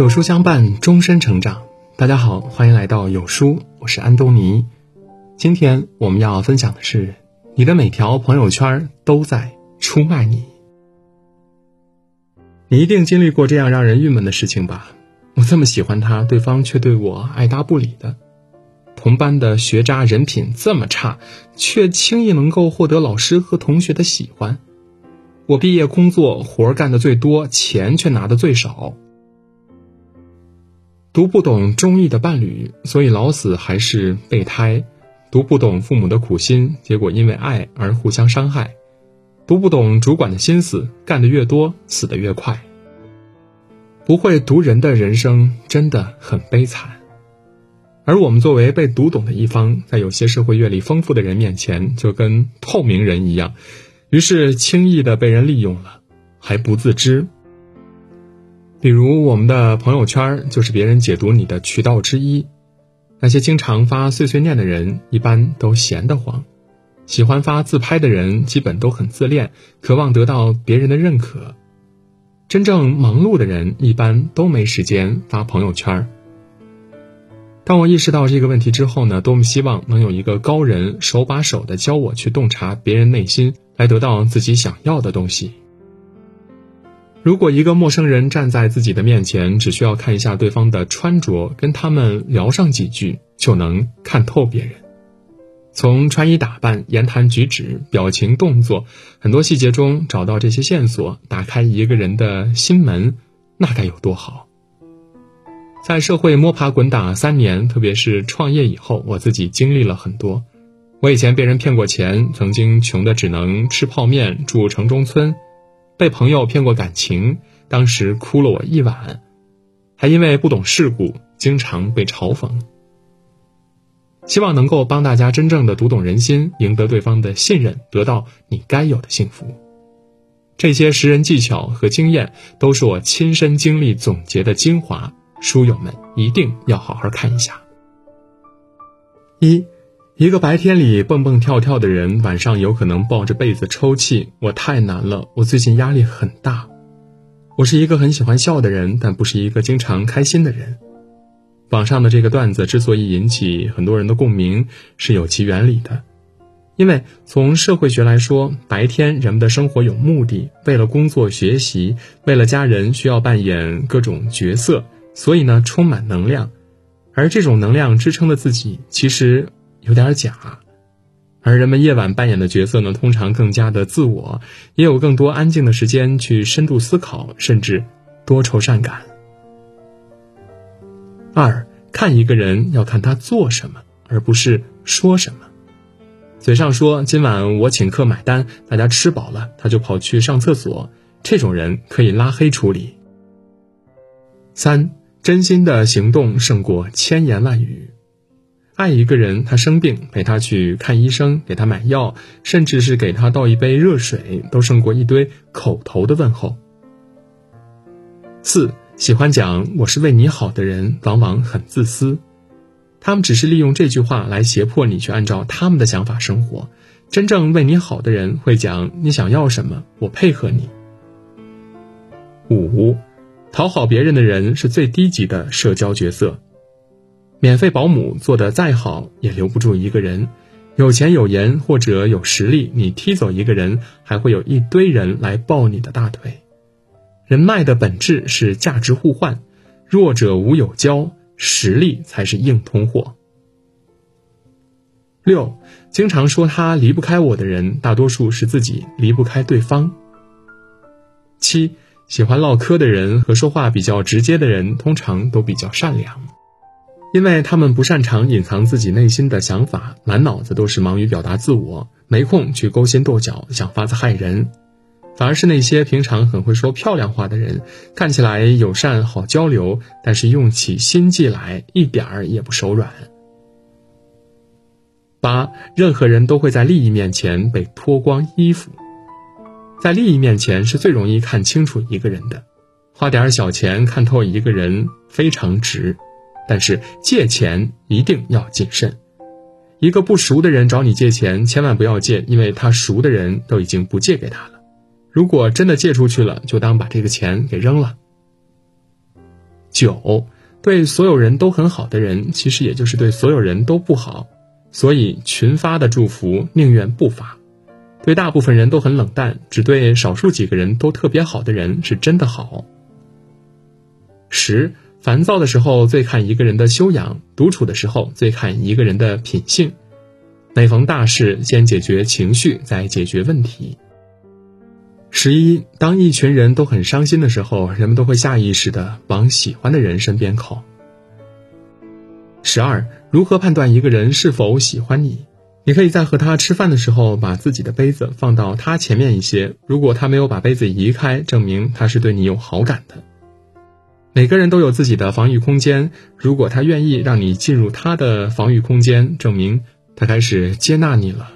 有书相伴，终身成长。大家好，欢迎来到有书，我是安东尼。今天我们要分享的是，你的每条朋友圈都在出卖你。你一定经历过这样让人郁闷的事情吧？我这么喜欢他，对方却对我爱答不理的。同班的学渣人品这么差，却轻易能够获得老师和同学的喜欢。我毕业工作活干的最多，钱却拿的最少。读不懂中意的伴侣，所以老死还是备胎；读不懂父母的苦心，结果因为爱而互相伤害；读不懂主管的心思，干得越多，死得越快。不会读人的人生真的很悲惨。而我们作为被读懂的一方，在有些社会阅历丰富的人面前，就跟透明人一样，于是轻易的被人利用了，还不自知。比如我们的朋友圈就是别人解读你的渠道之一。那些经常发碎碎念的人，一般都闲得慌；喜欢发自拍的人，基本都很自恋，渴望得到别人的认可。真正忙碌的人，一般都没时间发朋友圈。当我意识到这个问题之后呢，多么希望能有一个高人手把手的教我去洞察别人内心，来得到自己想要的东西。如果一个陌生人站在自己的面前，只需要看一下对方的穿着，跟他们聊上几句，就能看透别人。从穿衣打扮、言谈举止、表情动作很多细节中找到这些线索，打开一个人的心门，那该有多好！在社会摸爬滚打三年，特别是创业以后，我自己经历了很多。我以前被人骗过钱，曾经穷的只能吃泡面、住城中村；被朋友骗过感情，当时哭了我一晚；还因为不懂世故，经常被嘲讽。希望能够帮大家真正的读懂人心，赢得对方的信任，得到你该有的幸福。这些识人技巧和经验，都是我亲身经历总结的精华。书友们一定要好好看一下。一，一个白天里蹦蹦跳跳的人，晚上有可能抱着被子抽泣。我太难了，我最近压力很大。我是一个很喜欢笑的人，但不是一个经常开心的人。网上的这个段子之所以引起很多人的共鸣，是有其原理的。因为从社会学来说，白天人们的生活有目的，为了工作学习，为了家人需要扮演各种角色。所以呢，充满能量，而这种能量支撑的自己其实有点假，而人们夜晚扮演的角色呢，通常更加的自我，也有更多安静的时间去深度思考，甚至多愁善感。二，看一个人要看他做什么，而不是说什么。嘴上说今晚我请客买单，大家吃饱了，他就跑去上厕所，这种人可以拉黑处理。三。真心的行动胜过千言万语。爱一个人，他生病陪他去看医生，给他买药，甚至是给他倒一杯热水，都胜过一堆口头的问候。四喜欢讲“我是为你好”的人，往往很自私，他们只是利用这句话来胁迫你去按照他们的想法生活。真正为你好的人会讲：“你想要什么，我配合你。”五。讨好别人的人是最低级的社交角色，免费保姆做的再好也留不住一个人。有钱有颜或者有实力，你踢走一个人，还会有一堆人来抱你的大腿。人脉的本质是价值互换，弱者无有交，实力才是硬通货。六，经常说他离不开我的人，大多数是自己离不开对方。七。喜欢唠嗑的人和说话比较直接的人，通常都比较善良，因为他们不擅长隐藏自己内心的想法，满脑子都是忙于表达自我，没空去勾心斗角，想法子害人。反而是那些平常很会说漂亮话的人，看起来友善好交流，但是用起心计来一点儿也不手软。八，任何人都会在利益面前被脱光衣服。在利益面前是最容易看清楚一个人的，花点小钱看透一个人非常值，但是借钱一定要谨慎。一个不熟的人找你借钱，千万不要借，因为他熟的人都已经不借给他了。如果真的借出去了，就当把这个钱给扔了。九，对所有人都很好的人，其实也就是对所有人都不好，所以群发的祝福宁愿不发。对大部分人都很冷淡，只对少数几个人都特别好的人是真的好。十，烦躁的时候最看一个人的修养，独处的时候最看一个人的品性。每逢大事，先解决情绪，再解决问题。十一，当一群人都很伤心的时候，人们都会下意识的往喜欢的人身边靠。十二，如何判断一个人是否喜欢你？你可以在和他吃饭的时候，把自己的杯子放到他前面一些。如果他没有把杯子移开，证明他是对你有好感的。每个人都有自己的防御空间，如果他愿意让你进入他的防御空间，证明他开始接纳你了。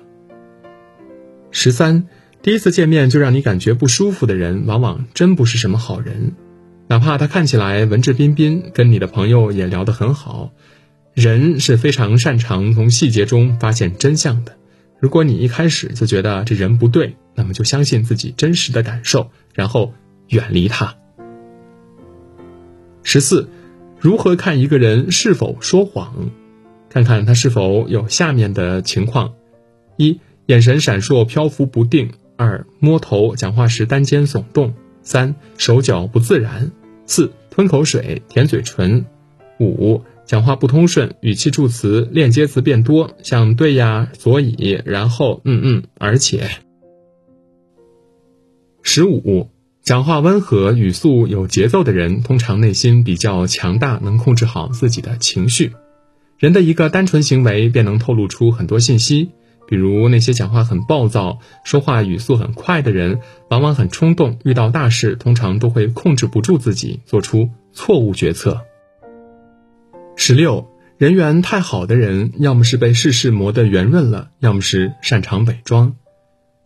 十三。第一次见面就让你感觉不舒服的人，往往真不是什么好人。哪怕他看起来文质彬彬，跟你的朋友也聊得很好，人是非常擅长从细节中发现真相的。如果你一开始就觉得这人不对，那么就相信自己真实的感受，然后远离他。十四，如何看一个人是否说谎？看看他是否有下面的情况：一、眼神闪烁，漂浮不定。二摸头讲话时单肩耸动，三手脚不自然，四吞口水舔嘴唇，五讲话不通顺，语气助词链接词变多，像对呀、所以、然后、嗯嗯、而且。十五讲话温和、语速有节奏的人，通常内心比较强大，能控制好自己的情绪。人的一个单纯行为，便能透露出很多信息。比如那些讲话很暴躁、说话语速很快的人，往往很冲动，遇到大事通常都会控制不住自己，做出错误决策。十六，人缘太好的人，要么是被世事磨得圆润了，要么是擅长伪装。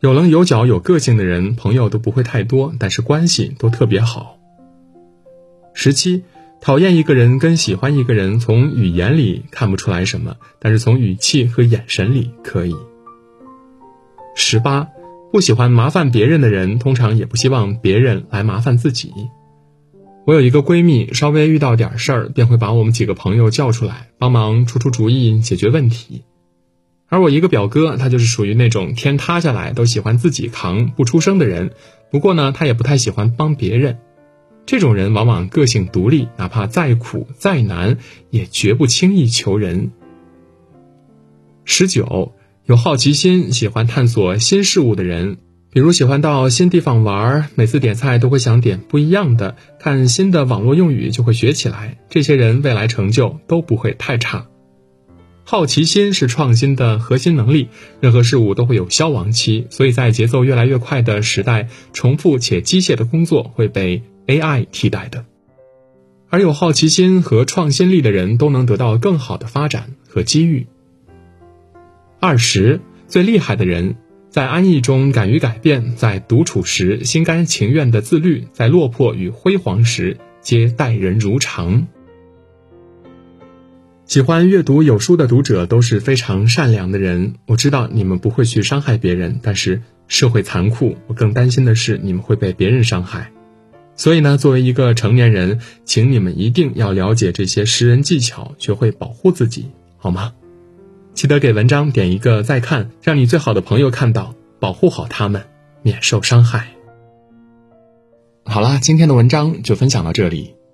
有棱有角、有个性的人，朋友都不会太多，但是关系都特别好。十七。讨厌一个人跟喜欢一个人，从语言里看不出来什么，但是从语气和眼神里可以。十八，不喜欢麻烦别人的人，通常也不希望别人来麻烦自己。我有一个闺蜜，稍微遇到点事儿，便会把我们几个朋友叫出来帮忙出出主意、解决问题。而我一个表哥，他就是属于那种天塌下来都喜欢自己扛、不出声的人。不过呢，他也不太喜欢帮别人。这种人往往个性独立，哪怕再苦再难，也绝不轻易求人。十九，有好奇心、喜欢探索新事物的人，比如喜欢到新地方玩，每次点菜都会想点不一样的，看新的网络用语就会学起来。这些人未来成就都不会太差。好奇心是创新的核心能力，任何事物都会有消亡期，所以在节奏越来越快的时代，重复且机械的工作会被。AI 替代的，而有好奇心和创新力的人都能得到更好的发展和机遇。二十最厉害的人，在安逸中敢于改变，在独处时心甘情愿的自律，在落魄与辉煌时皆待人如常。喜欢阅读有书的读者都是非常善良的人，我知道你们不会去伤害别人，但是社会残酷，我更担心的是你们会被别人伤害。所以呢，作为一个成年人，请你们一定要了解这些识人技巧，学会保护自己，好吗？记得给文章点一个再看，让你最好的朋友看到，保护好他们，免受伤害。好啦，今天的文章就分享到这里。